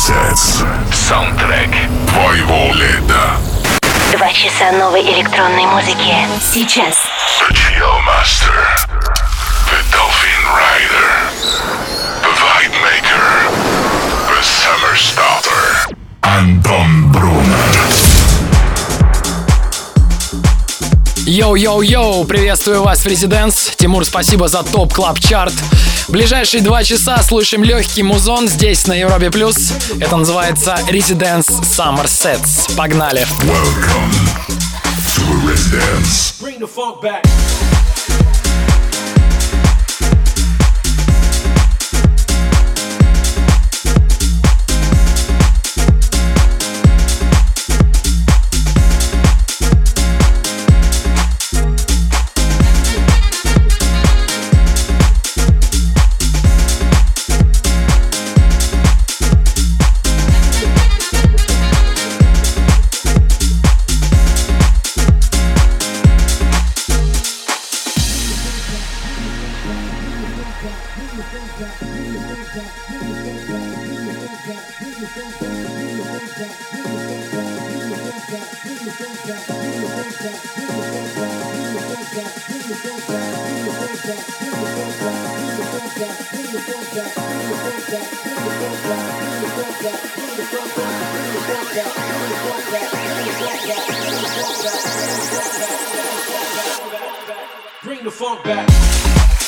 Sets. Саундтрек твоего лета. Два часа новой электронной музыки. Сейчас. The Chill Master. The Dolphin Rider. The Vibe Maker. The Summer Starter. Антон Брунер. Йоу-йоу-йоу, приветствую вас в Residance. Тимур, спасибо за Top Club Chart. Ближайшие два часа слушаем легкий музон здесь на Европе Плюс. Это называется Residence Summer Sets. Погнали. Welcome to Residence. Bring the funk back. Bring the funk back.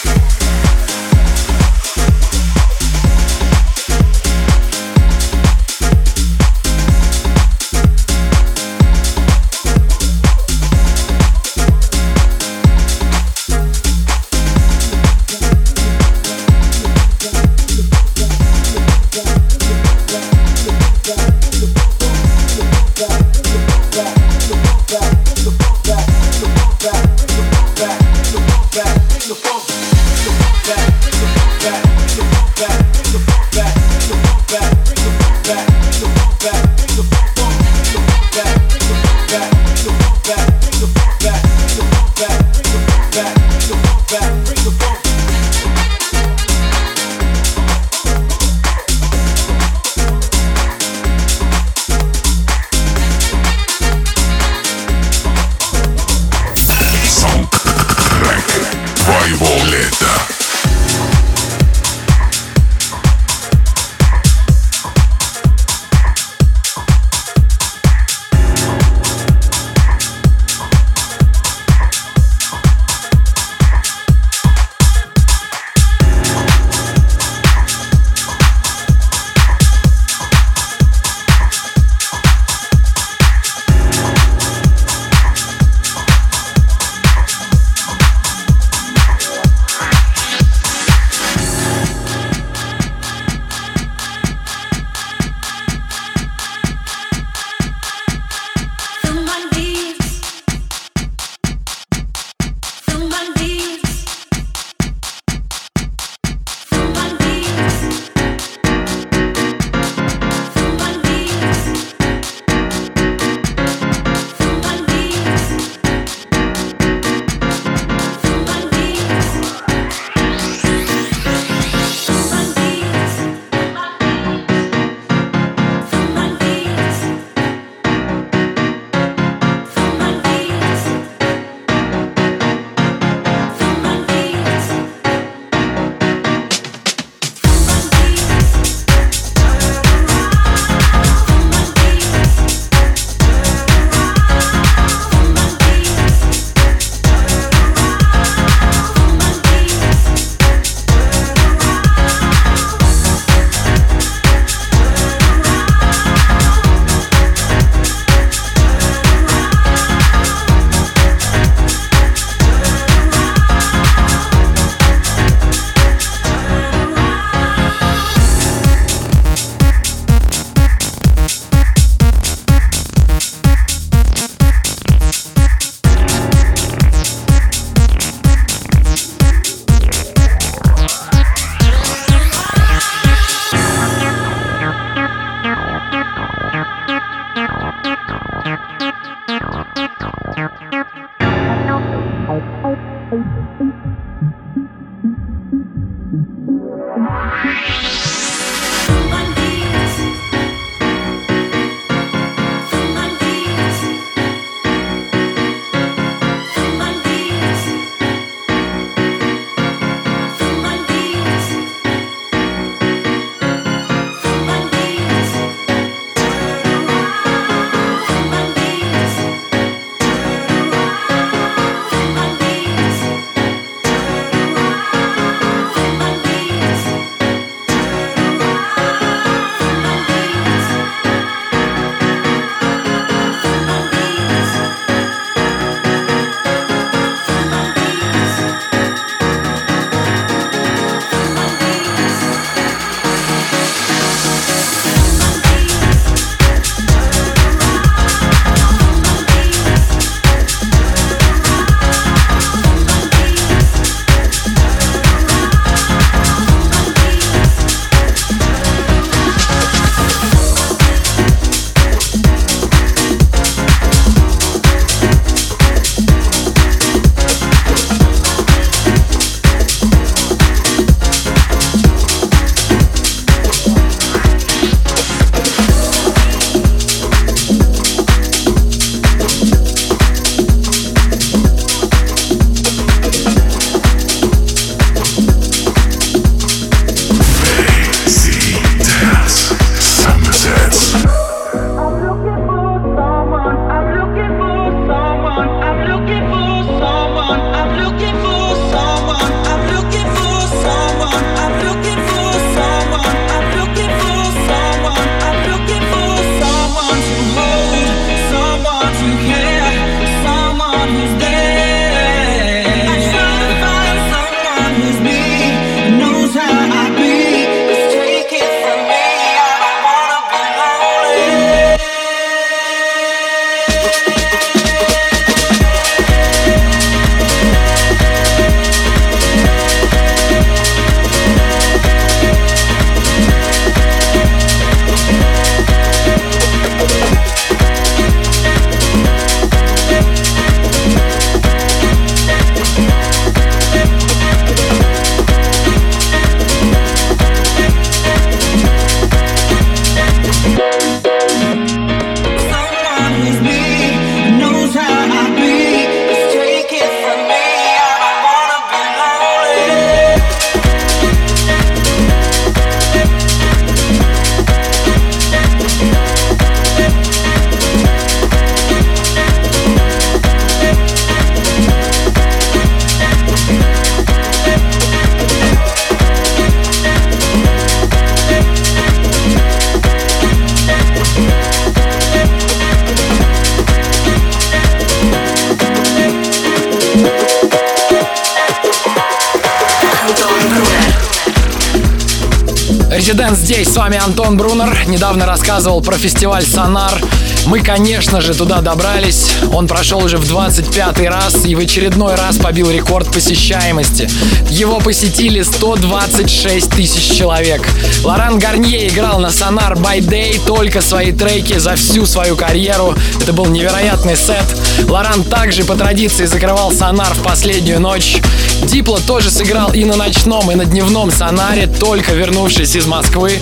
Резидент здесь, с вами Антон Брунер. Недавно рассказывал про фестиваль «Сонар». Мы, конечно же, туда добрались. Он прошел уже в 25 раз и в очередной раз побил рекорд посещаемости. Его посетили 126 тысяч человек. Лоран Гарнье играл на Sonar by Day только свои треки за всю свою карьеру. Это был невероятный сет. Лоран также по традиции закрывал Сонар в последнюю ночь. Дипло тоже сыграл и на ночном, и на дневном Сонаре, только вернувшись из Москвы.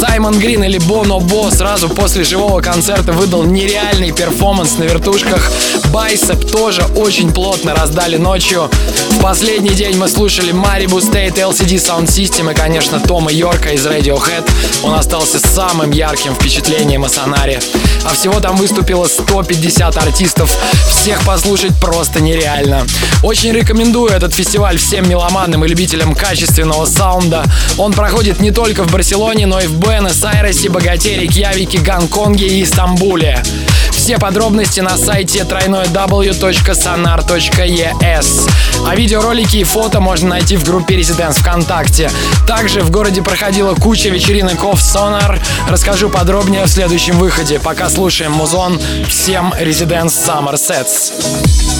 Саймон Грин или Боно Бо сразу после живого концерта выдал нереальный перформанс на вертушках. Байсеп тоже очень плотно раздали ночью. В последний день мы слушали Maribu State, LCD Sound System и, конечно, Тома Йорка из Radiohead. Он остался самым ярким впечатлением о Сонаре. А всего там выступило 150 артистов. Всех послушать просто нереально. Очень рекомендую этот фестиваль всем меломанам и любителям качественного саунда. Он проходит не только в Барселоне, но и в Буэнос-Айресе, Богате, Рикьявике, Гонконге и Стамбуле. Все подробности на сайте www.sonar.es. А видеоролики и фото можно найти в группе Residents ВКонтакте. Также в городе проходила куча вечеринок Off Sonar. Расскажу подробнее в следующем выходе. Пока слушаем музон. Всем Residents Summer Sets.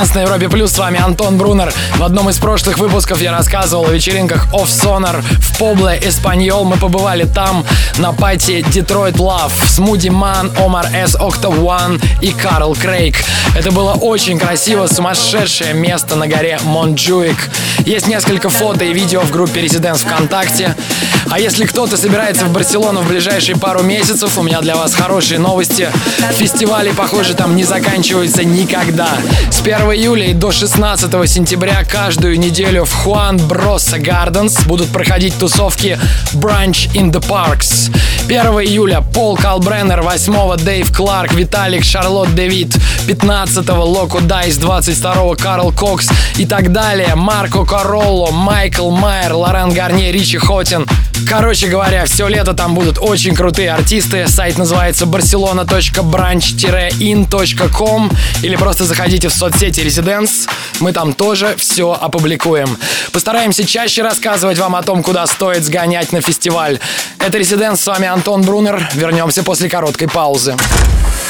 Residance на Европе Плюс. С вами Антон Брунер. В одном из прошлых выпусков я рассказывал о вечеринках Off Sonar в Poble Espanyol. Мы побывали там на party Detroit Love с Moodymann, Omar S, Octave One и Карл Крейг. Это было очень красиво, сумасшедшее место на горе Монджуик. Есть несколько фото и видео в группе Residance ВКонтакте. А если кто-то собирается в Барселону в ближайшие пару месяцев, у меня для вас хорошие новости. Фестивали, похоже, там не заканчиваются никогда. С 1 июля и до 16 сентября каждую неделю в Joan Brossa Gardens будут проходить тусовки Brunch in the Parks. 1 июля Пол Калкбреннер, 8 Дэйв Кларк, Виталик, Шарлотт де Витте, 15 Loco Dice, 22 Карл Кокс и так далее. Марко Карола, Майкл Майер, Лоран Гарнье, Ричи Хоутин. Короче говоря, все лето там будут очень крутые артисты. Сайт называется barcelona.brunch-in.com или просто заходите в соцсети Residence. Мы там тоже все опубликуем. Постараемся чаще рассказывать вам о том, куда стоит сгонять на фестиваль. Это Residence, с вами Антон Брунер. Вернемся после короткой паузы.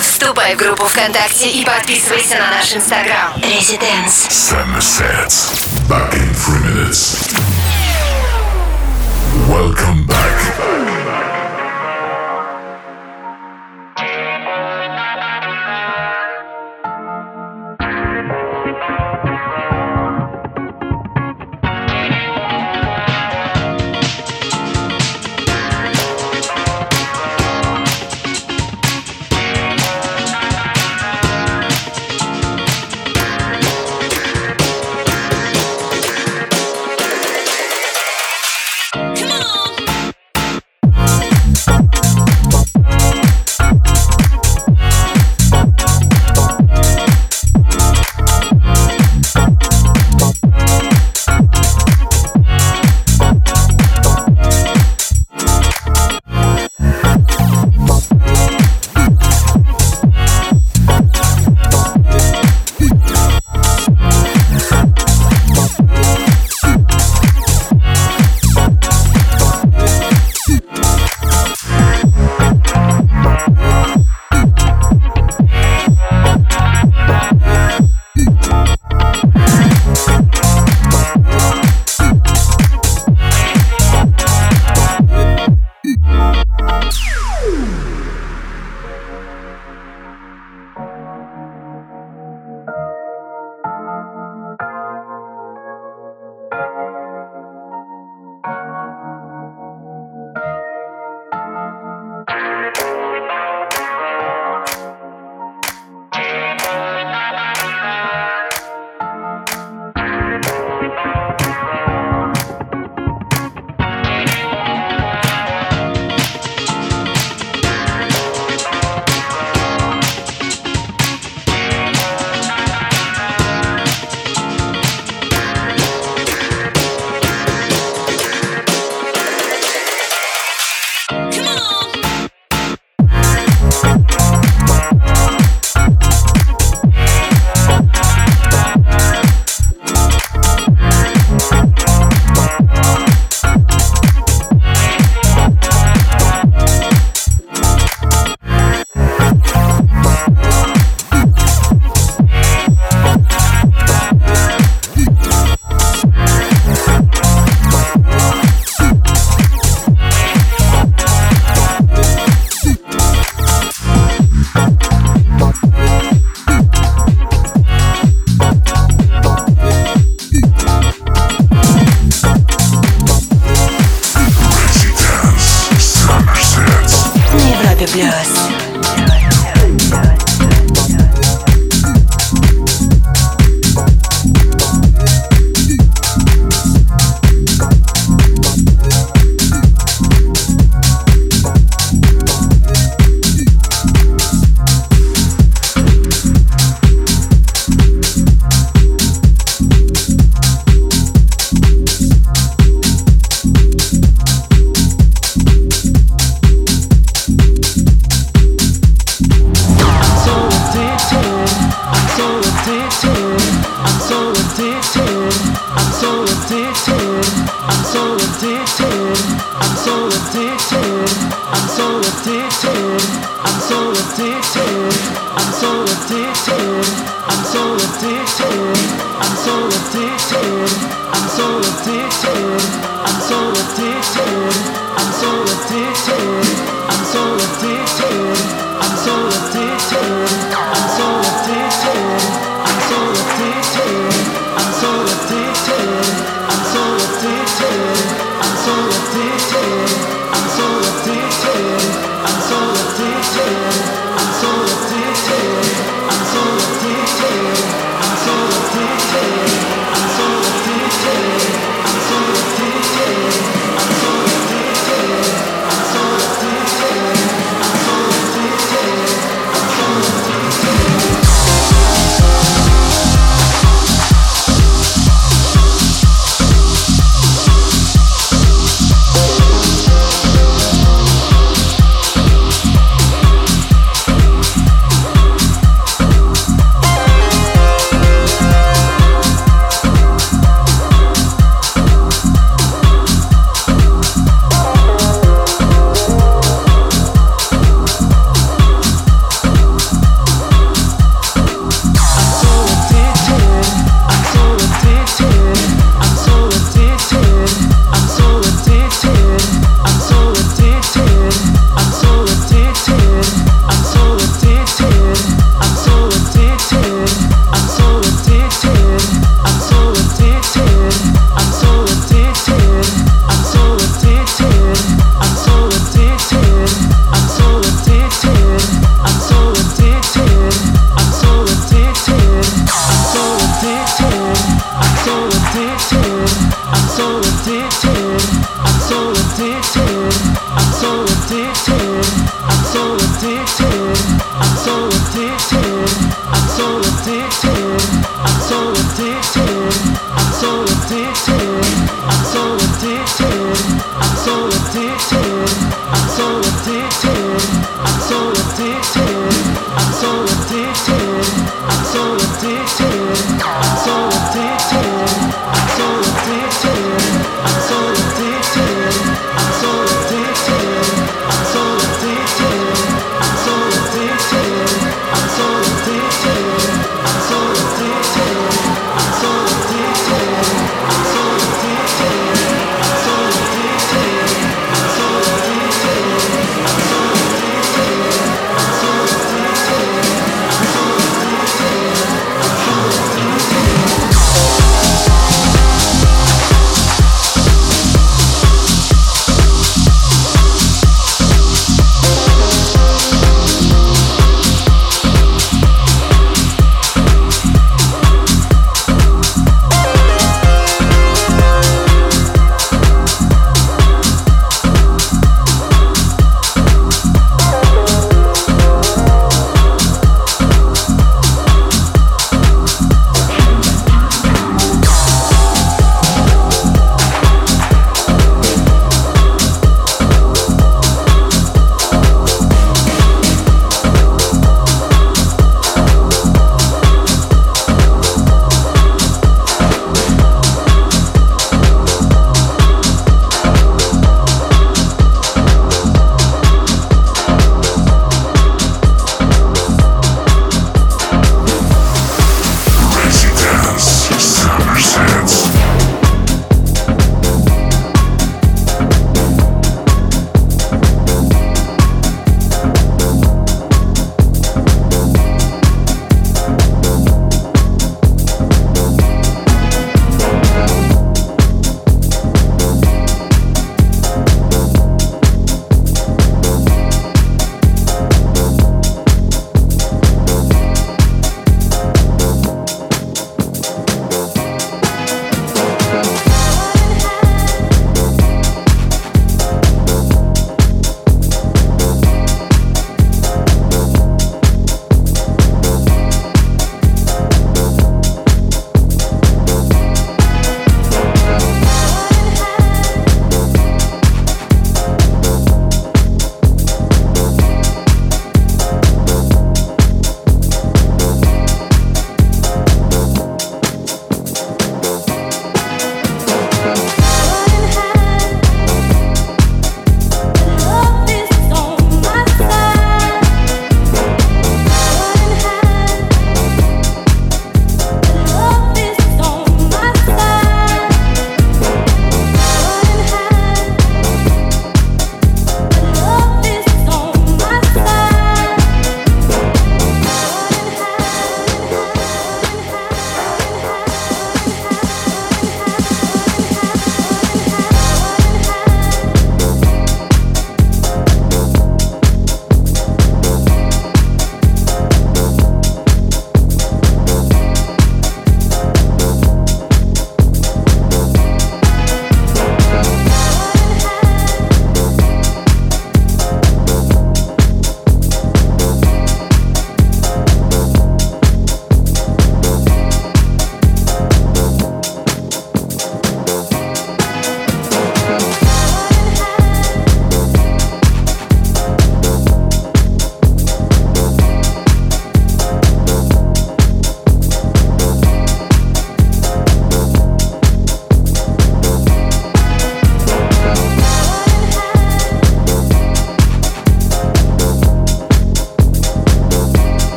Вступай в группу ВКонтакте и подписывайся на наш инстаграм. Residence. Sunsets. Back in three minutes. Welcome back. so addicted.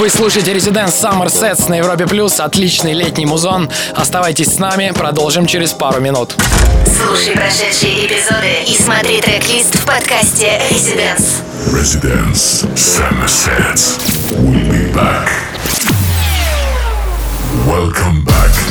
Вы слушаете Residence Summer Sets на Европе Плюс. Отличный летний музон. Оставайтесь с нами, продолжим через пару минут. Слушай прошедшие эпизоды и смотри трек-лист в подкасте Residence. Residence Summer Sets. We'll be back. Welcome back. back,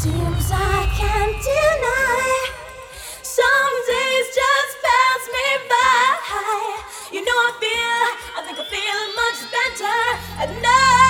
Seems I can't deny. Some days just pass me by. You know I feel, I think I feel much better at night.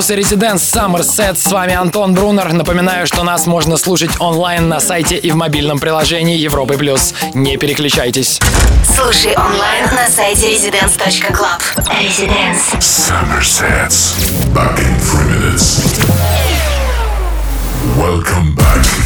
продюсер Резиденс Саммерсет. С вами Антон Брунер. Напоминаю, что нас можно слушать онлайн на сайте и в мобильном приложении Европы+. плюс. Не переключайтесь. Слушай онлайн на сайте residence.club. Residence. Somerset. Back in three minutes. Welcome back.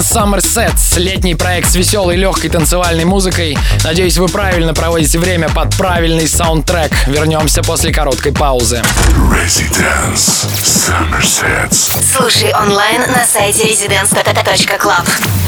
Summer Sets. Летний проект с веселой, легкой танцевальной музыкой. Надеюсь, вы правильно проводите время под правильный саундтрек. Вернемся после короткой паузы. Residence Summer Sets. Слушай онлайн на сайте residence.club.